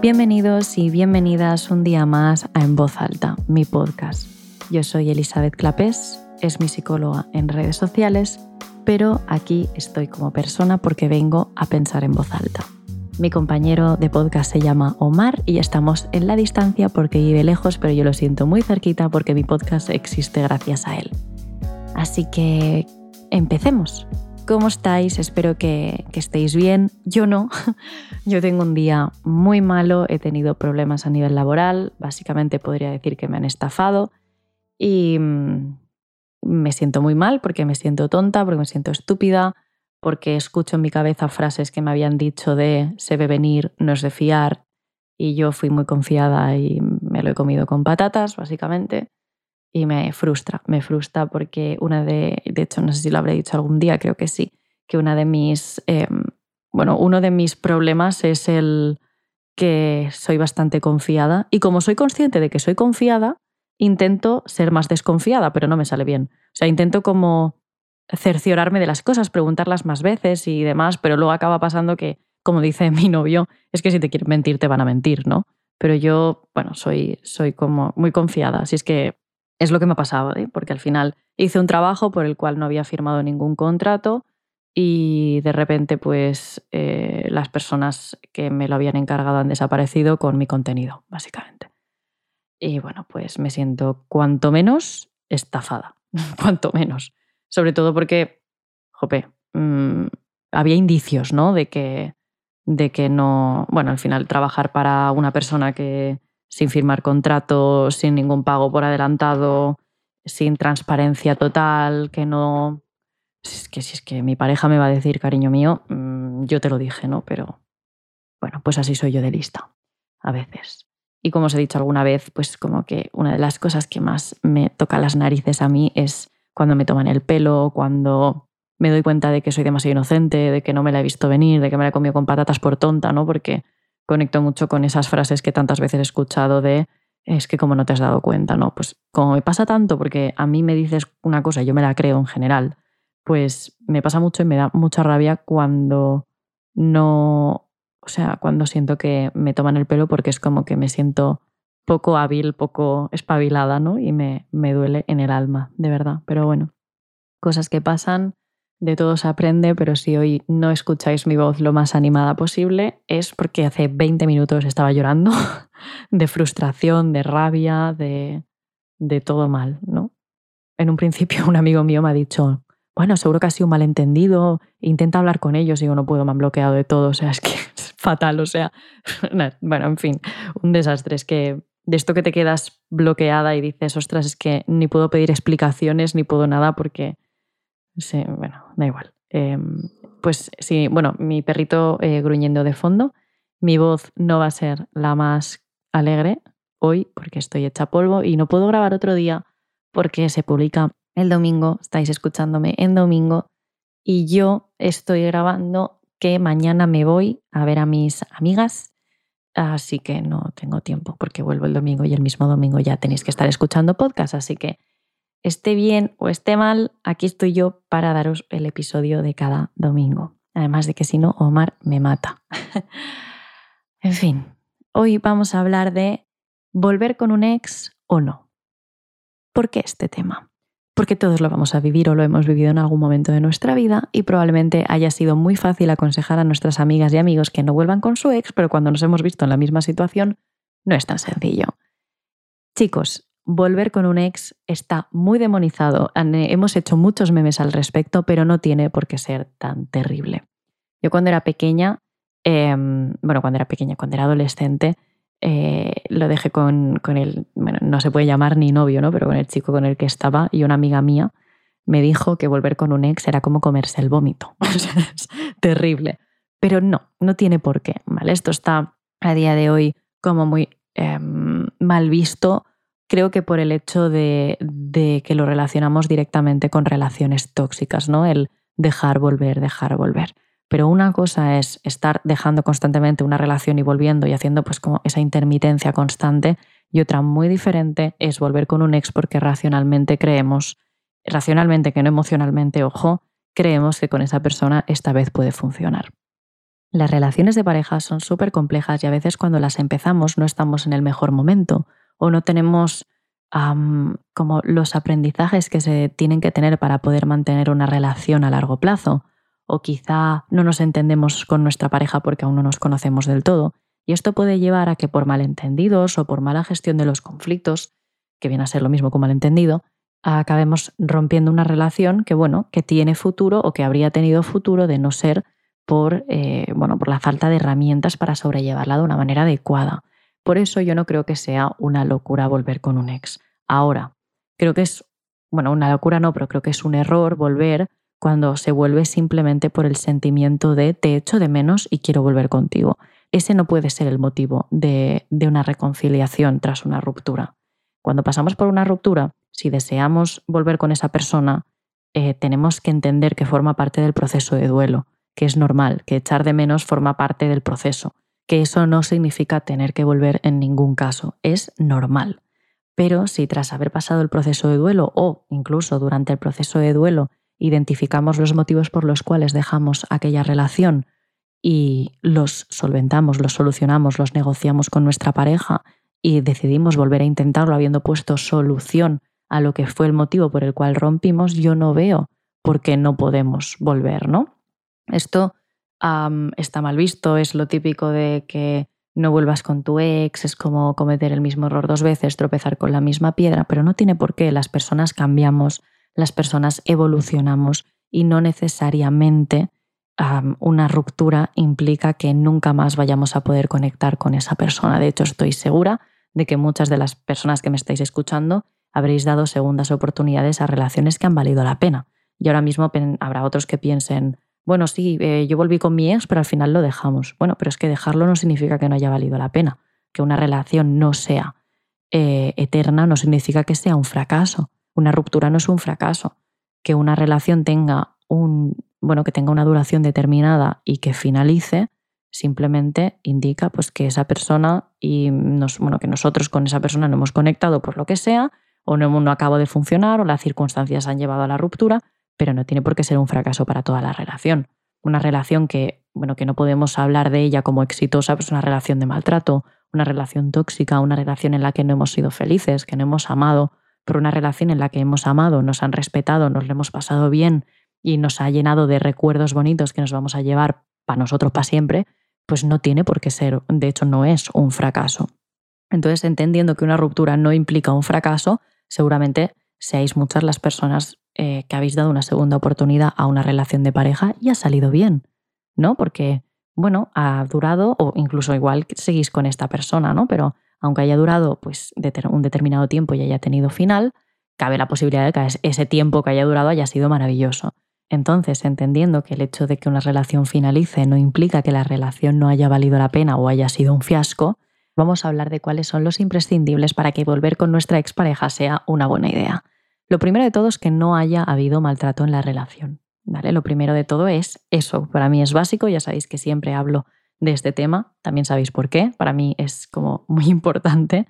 Bienvenidos y bienvenidas un día más a En Voz Alta, mi podcast. Yo soy Elizabeth Clapés, es mi psicóloga en redes sociales, pero aquí estoy como persona porque vengo a pensar en voz alta. Mi compañero de podcast se llama Omar y estamos en la distancia porque vive lejos, pero yo lo siento muy cerquita porque mi podcast existe gracias a él. Así que empecemos. ¿Cómo estáis? Espero que, estéis bien. Yo no. Yo tengo un día muy malo, he tenido problemas a nivel laboral, básicamente podría decir que me han estafado y mm, me siento muy mal porque me siento tonta, porque me siento estúpida, porque escucho en mi cabeza frases que me habían dicho de se ve venir, no es de fiar y yo fui muy confiada y me lo he comido con patatas, básicamente y me frustra, me frustra porque una de, de hecho no sé si lo habré dicho algún día, creo que sí, que una de mis, em, bueno, uno de mis problemas es el que soy bastante confiada y como soy consciente de que soy confiada, intento ser más desconfiada, pero no me sale bien. O sea, intento como cerciorarme de las cosas, preguntarlas más veces y demás, pero luego acaba pasando que, como dice mi novio, es que si te quieren mentir, te van a mentir, ¿no? Pero yo, bueno, soy, soy como muy confiada, así es que es lo que me ha pasado, ¿eh? porque al final hice un trabajo por el cual no había firmado ningún contrato y de repente pues eh, las personas que me lo habían encargado han desaparecido con mi contenido, básicamente. Y bueno, pues me siento cuanto menos estafada, cuanto menos. Sobre todo porque, jope, mm, había indicios, ¿no? De que, de que no, bueno, al final trabajar para una persona que, sin firmar contrato, sin ningún pago por adelantado, sin transparencia total, que no... Es que si es que mi pareja me va a decir, cariño mío, mm, yo te lo dije, ¿no? Pero bueno, pues así soy yo de lista, a veces. Y como os he dicho alguna vez, pues como que una de las cosas que más me toca las narices a mí es cuando me toman el pelo, cuando me doy cuenta de que soy demasiado inocente, de que no me la he visto venir, de que me la he comido con patatas por tonta, ¿no? Porque conecto mucho con esas frases que tantas veces he escuchado de es que como no te has dado cuenta, ¿no? Pues como me pasa tanto porque a mí me dices una cosa y yo me la creo en general, pues me pasa mucho y me da mucha rabia cuando no, o sea, cuando siento que me toman el pelo porque es como que me siento poco hábil, poco espabilada, ¿no? Y me, me duele en el alma, de verdad. Pero bueno, cosas que pasan de todo se aprende, pero si hoy no escucháis mi voz lo más animada posible es porque hace 20 minutos estaba llorando de frustración, de rabia, de, de todo mal, ¿no? En un principio un amigo mío me ha dicho, bueno, seguro que ha sido un malentendido, intenta hablar con ellos y yo no puedo, me han bloqueado de todo, o sea, es que es fatal, o sea, bueno, en fin, un desastre, es que de esto que te quedas bloqueada y dices, ostras, es que ni puedo pedir explicaciones ni puedo nada porque Sí, bueno, da igual. Em, pues sí, bueno, mi perrito eh, gruñendo de fondo. Mi voz no va a ser la más alegre hoy porque estoy hecha polvo y no puedo grabar otro día porque se publica el domingo, estáis escuchándome en domingo y yo estoy grabando que mañana me voy a ver a mis amigas, así que no tengo tiempo porque vuelvo el domingo y el mismo domingo ya tenéis que estar escuchando podcast, así que esté bien o esté mal, aquí estoy yo para daros el episodio de cada domingo. Además de que si no, Omar me mata. en fin, hoy vamos a hablar de volver con un ex o no. ¿Por qué este tema? Porque todos lo vamos a vivir o lo hemos vivido en algún momento de nuestra vida y probablemente haya sido muy fácil aconsejar a nuestras amigas y amigos que no vuelvan con su ex, pero cuando nos hemos visto en la misma situación, no es tan sencillo. Chicos, volver con un ex está muy demonizado. Hemos hecho muchos memes al respecto, pero no tiene por qué ser tan terrible. Yo cuando era pequeña, em, bueno, cuando era pequeña, cuando era adolescente, eh, lo dejé con, con el, bueno, no se puede llamar ni novio, ¿no? Pero con el chico con el que estaba y una amiga mía me dijo que volver con un ex era como comerse el vómito. es terrible. Pero no, no tiene por qué, ¿vale? Esto está a día de hoy como muy em, mal visto creo que por el hecho de, que lo relacionamos directamente con relaciones tóxicas, ¿no? El dejar volver, dejar volver. Pero una cosa es estar dejando constantemente una relación y volviendo y haciendo pues esa intermitencia constante y otra muy diferente es volver con un ex porque racionalmente creemos, racionalmente que no emocionalmente, ojo, creemos que con esa persona esta vez puede funcionar. Las relaciones de pareja son súper complejas y a veces cuando las empezamos no estamos en el mejor momento o no tenemos como los aprendizajes que se tienen que tener para poder mantener una relación a largo plazo o quizá no nos entendemos con nuestra pareja porque aún no nos conocemos del todo. Y esto puede llevar a que por malentendidos o por mala gestión de los conflictos, que viene a ser lo mismo que malentendido, acabemos rompiendo una relación que, bueno, que tiene futuro o que habría tenido futuro de no ser por, eh, bueno, por la falta de herramientas para sobrellevarla de una manera adecuada. Por eso yo no creo que sea una locura volver con un ex. Ahora, creo que es, bueno, una locura no, pero creo que es un error volver cuando se vuelve simplemente por el sentimiento de te echo de menos y quiero volver contigo. Ese no puede ser el motivo de, una reconciliación tras una ruptura. Cuando pasamos por una ruptura, si deseamos volver con esa persona, eh, tenemos que entender que forma parte del proceso de duelo, que es normal, que echar de menos forma parte del proceso, que eso no significa tener que volver en ningún caso, es normal. Pero si tras haber pasado el proceso de duelo o incluso durante el proceso de duelo identificamos los motivos por los cuales dejamos aquella relación y los solventamos, los solucionamos, los negociamos con nuestra pareja y decidimos volver a intentarlo habiendo puesto solución a lo que fue el motivo por el cual rompimos, yo no veo por qué no podemos volver, ¿no? Esto está mal visto, es lo típico de que no vuelvas con tu ex, es como cometer el mismo error dos veces, tropezar con la misma piedra, pero no tiene por qué, las personas cambiamos, las personas evolucionamos y no necesariamente una ruptura implica que nunca más vayamos a poder conectar con esa persona. De hecho, estoy segura de que muchas de las personas que me estáis escuchando habréis dado segundas oportunidades a relaciones que han valido la pena. Y ahora mismo habrá otros que piensen, bueno, sí, eh, yo volví con mi ex, pero al final lo dejamos. Bueno, pero es que dejarlo no significa que no haya valido la pena. Que una relación no sea eh, eterna no significa que sea un fracaso. Una ruptura no es un fracaso. Que una relación tenga un, bueno, que tenga una duración determinada y que finalice, simplemente indica pues, que esa persona y nos, bueno, que nosotros con esa persona no hemos conectado por lo que sea, o no, no acabo de funcionar, o las circunstancias han llevado a la ruptura, pero no tiene por qué ser un fracaso para toda la relación. Una relación que, bueno, que no podemos hablar de ella como exitosa, pues una relación de maltrato, una relación tóxica, una relación en la que no hemos sido felices, que no hemos amado por una relación en la que hemos amado, nos han respetado, nos lo hemos pasado bien y nos ha llenado de recuerdos bonitos que nos vamos a llevar para nosotros para siempre, pues no tiene por qué ser, de hecho no es un fracaso. Entonces, entendiendo que una ruptura no implica un fracaso, seguramente seáis muchas las personas eh, que habéis dado una segunda oportunidad a una relación de pareja y ha salido bien, ¿no? Porque, bueno, ha durado o incluso igual seguís con esta persona, ¿no? Pero aunque haya durado pues, un determinado tiempo y haya tenido final, cabe la posibilidad de que ese tiempo que haya durado haya sido maravilloso. Entonces, entendiendo que el hecho de que una relación finalice no implica que la relación no haya valido la pena o haya sido un fiasco, vamos a hablar de cuáles son los imprescindibles para que volver con nuestra expareja sea una buena idea. Lo primero de todo es que no haya habido maltrato en la relación. ¿vale? Lo primero de todo es eso. Para mí es básico, ya sabéis que siempre hablo de este tema. También sabéis por qué. Para mí es como muy importante.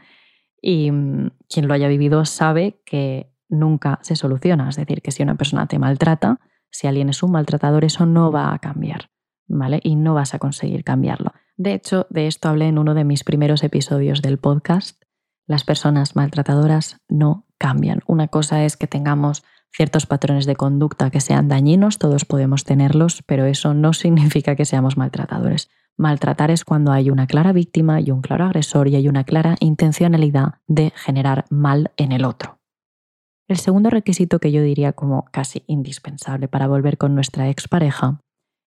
Y mm, quien lo haya vivido sabe que nunca se soluciona. Es decir, que si una persona te maltrata, si alguien es un maltratador, eso no va a cambiar. ¿Vale? Y no vas a conseguir cambiarlo. De hecho, de esto hablé en uno de mis primeros episodios del podcast. Las personas maltratadoras no cambian. Una cosa es que tengamos ciertos patrones de conducta que sean dañinos, todos podemos tenerlos, pero eso no significa que seamos maltratadores. Maltratar es cuando hay una clara víctima y un claro agresor y hay una clara intencionalidad de generar mal en el otro. El segundo requisito que yo diría como casi indispensable para volver con nuestra expareja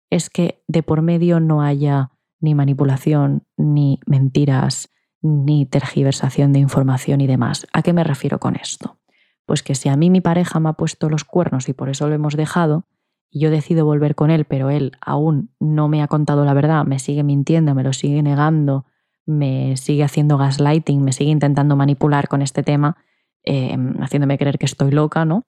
es que de por medio no haya ni manipulación, ni mentiras, ni tergiversación de información y demás. ¿A qué me refiero con esto? Pues que si a mí mi pareja me ha puesto los cuernos y por eso lo hemos dejado, y yo decido volver con él, pero él aún no me ha contado la verdad, me sigue mintiendo, me lo sigue negando, me sigue haciendo gaslighting, me sigue intentando manipular con este tema, em, haciéndome creer que estoy loca, ¿no?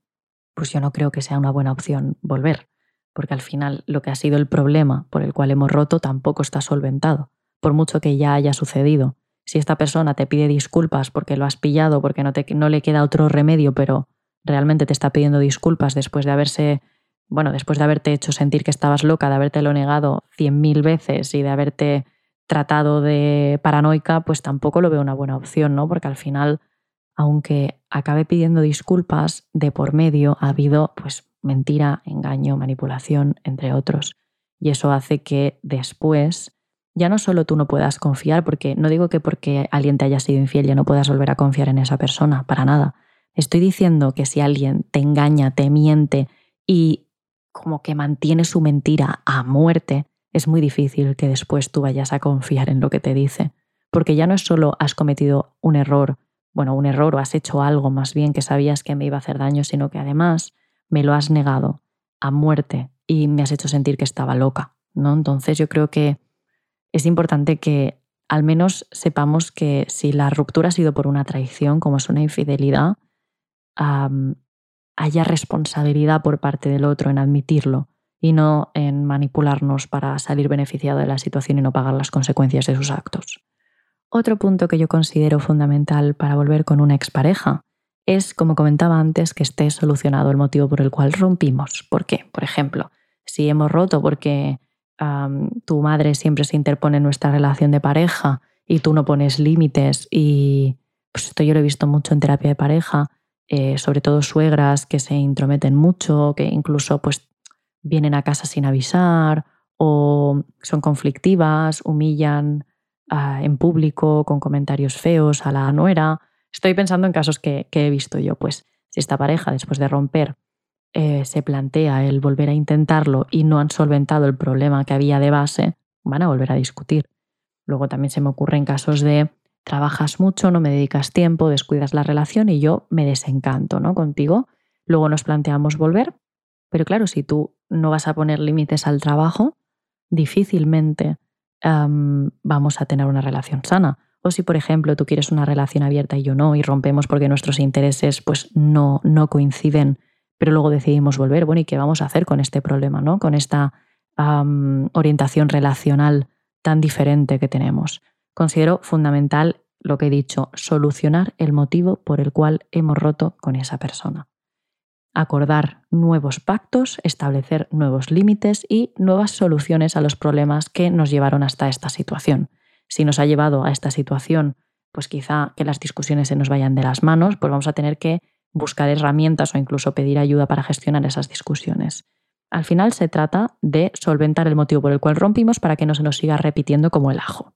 Pues yo no creo que sea una buena opción volver, porque al final lo que ha sido el problema por el cual hemos roto tampoco está solventado, por mucho que ya haya sucedido. Si esta persona te pide disculpas porque lo has pillado, porque no, te, no le queda otro remedio, pero realmente te está pidiendo disculpas después de haberse bueno, después de haberte hecho sentir que estabas loca, de haberte lo negado cien mil veces y de haberte tratado de paranoica, pues tampoco lo veo una buena opción, ¿no? Porque al final, aunque acabe pidiendo disculpas, de por medio ha habido pues mentira, engaño, manipulación, entre otros. Y eso hace que después ya no solo tú no puedas confiar, porque no digo que porque alguien te haya sido infiel ya no puedas volver a confiar en esa persona, para nada. Estoy diciendo que si alguien te engaña, te miente y como que mantiene su mentira a muerte, es muy difícil que después tú vayas a confiar en lo que te dice. Porque ya no es solo has cometido un error, bueno, un error o has hecho algo más bien que sabías que me iba a hacer daño, sino que además me lo has negado a muerte y me has hecho sentir que estaba loca, ¿no? Entonces yo creo que es importante que al menos sepamos que si la ruptura ha sido por una traición, como es una infidelidad, haya responsabilidad por parte del otro en admitirlo y no en manipularnos para salir beneficiado de la situación y no pagar las consecuencias de sus actos. Otro punto que yo considero fundamental para volver con una expareja es, como comentaba antes, que esté solucionado el motivo por el cual rompimos. ¿Por qué? Por ejemplo, si hemos roto porque tu madre siempre se interpone en nuestra relación de pareja y tú no pones límites y pues esto yo lo he visto mucho en terapia de pareja, eh, sobre todo suegras que se intrometen mucho, que incluso pues vienen a casa sin avisar o son conflictivas, humillan ah, en público con comentarios feos a la nuera. Estoy pensando en casos que, he visto yo, pues si esta pareja después de romper eh, se plantea el volver a intentarlo y no han solventado el problema que había de base, van a volver a discutir. Luego también se me ocurre en casos de trabajas mucho, no me dedicas tiempo, descuidas la relación y yo me desencanto ¿no? contigo. Luego nos planteamos volver, pero claro, si tú no vas a poner límites al trabajo, difícilmente vamos a tener una relación sana. O si, por ejemplo, tú quieres una relación abierta y yo no, y rompemos porque nuestros intereses pues, no, no coinciden, pero luego decidimos volver, bueno, ¿y qué vamos a hacer con este problema, ¿no? con esta orientación relacional tan diferente que tenemos? Considero fundamental lo que he dicho, solucionar el motivo por el cual hemos roto con esa persona. Acordar nuevos pactos, establecer nuevos límites y nuevas soluciones a los problemas que nos llevaron hasta esta situación. Si nos ha llevado a esta situación, pues quizá que las discusiones se nos vayan de las manos, pues vamos a tener que buscar herramientas o incluso pedir ayuda para gestionar esas discusiones. Al final se trata de solventar el motivo por el cual rompimos para que no se nos siga repitiendo como el ajo.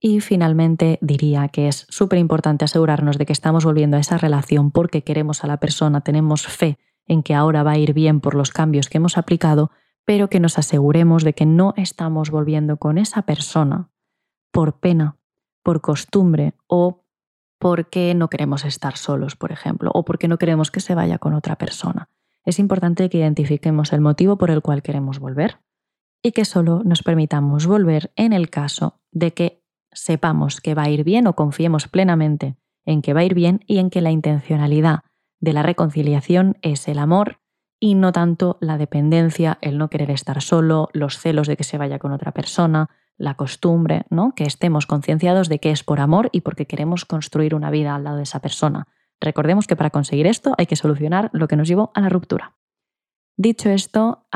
Y finalmente diría que es súper importante asegurarnos de que estamos volviendo a esa relación porque queremos a la persona, tenemos fe en que ahora va a ir bien por los cambios que hemos aplicado, pero que nos aseguremos de que no estamos volviendo con esa persona por pena, por costumbre o porque no queremos estar solos, por ejemplo, o porque no queremos que se vaya con otra persona. Es importante que identifiquemos el motivo por el cual queremos volver y que solo nos permitamos volver en el caso de que sepamos que va a ir bien o confiemos plenamente en que va a ir bien y en que la intencionalidad de la reconciliación es el amor y no tanto la dependencia, el no querer estar solo, los celos de que se vaya con otra persona, la costumbre, ¿no? Que estemos concienciados de que es por amor y porque queremos construir una vida al lado de esa persona. Recordemos que para conseguir esto hay que solucionar lo que nos llevó a la ruptura. Dicho esto,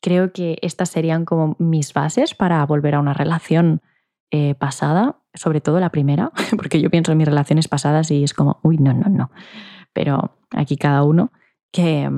creo que estas serían como mis bases para volver a una relación eh, pasada, sobre todo la primera, porque yo pienso en mis relaciones pasadas y es como, uy, no, no, no. Pero aquí cada uno, que,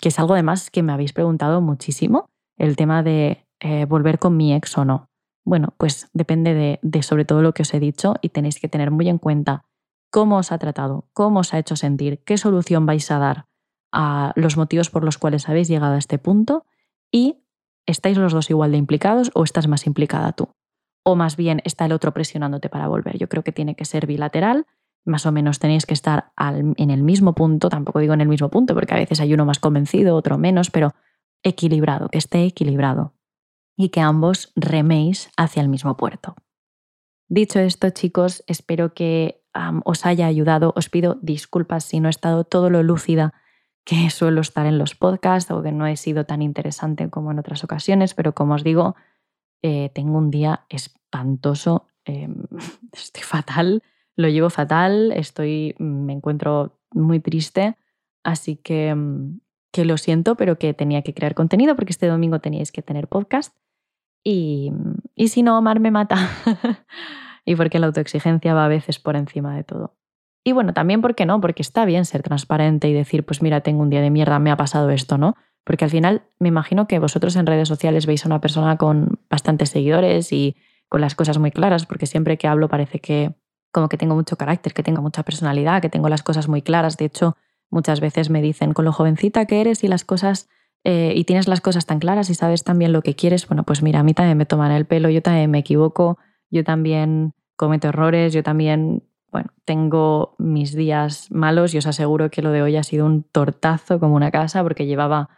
que es algo además que me habéis preguntado muchísimo, el tema de eh, volver con mi ex o no. Bueno, pues depende de, sobre todo lo que os he dicho y tenéis que tener muy en cuenta cómo os ha tratado, cómo os ha hecho sentir, qué solución vais a dar a los motivos por los cuales habéis llegado a este punto y estáis los dos igual de implicados o estás más implicada tú o más bien está el otro presionándote para volver. Yo creo que tiene que ser bilateral, más o menos tenéis que estar en el mismo punto, tampoco digo en el mismo punto porque a veces hay uno más convencido, otro menos, pero equilibrado, que esté equilibrado y que ambos reméis hacia el mismo puerto. Dicho esto, chicos, espero que os haya ayudado. Os pido disculpas si no he estado todo lo lúcida que suelo estar en los podcasts o que no he sido tan interesante como en otras ocasiones, pero como os digo, eh, tengo un día espantoso, em, estoy fatal, lo llevo fatal, estoy, me encuentro muy triste, así que mm, que lo siento, pero que tenía que crear contenido porque este domingo teníais que tener podcast. Y, y si no, Omar me mata. y porque la autoexigencia va a veces por encima de todo. Y bueno, también porque no, porque está bien ser transparente y decir, pues mira, tengo un día de mierda, me ha pasado esto, ¿no? Porque al final me imagino que vosotros en redes sociales veis a una persona con bastantes seguidores y con las cosas muy claras, porque siempre que hablo parece que como que tengo mucho carácter, que tengo mucha personalidad, que tengo las cosas muy claras. De hecho, muchas veces me dicen, con lo jovencita que eres y las cosas eh, y tienes las cosas tan claras y sabes tan bien lo que quieres, bueno, pues mira, a mí también me toman el pelo, yo también me equivoco, yo también cometo errores, yo también, bueno, tengo mis días malos y os aseguro que lo de hoy ha sido un tortazo como una casa porque llevaba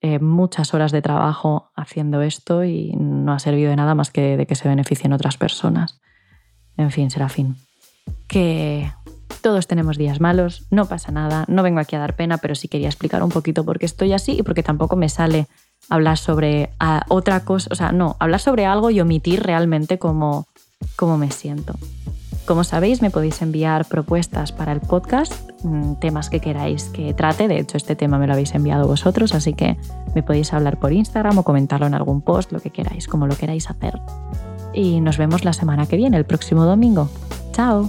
eh, muchas horas de trabajo haciendo esto y no ha servido de nada más que de que se beneficien otras personas. En fin, será fin. Que todos tenemos días malos, no pasa nada, no vengo aquí a dar pena, pero sí quería explicar un poquito por qué estoy así y porque tampoco me sale hablar sobre otra cosa, o sea, no, hablar sobre algo y omitir realmente cómo, cómo me siento. Como sabéis, me podéis enviar propuestas para el podcast, mm, temas que queráis que trate. De hecho, este tema me lo habéis enviado vosotros, así que me podéis hablar por Instagram o comentarlo en algún post, lo que queráis, como lo queráis hacer. Y nos vemos la semana que viene, el próximo domingo. ¡Chao!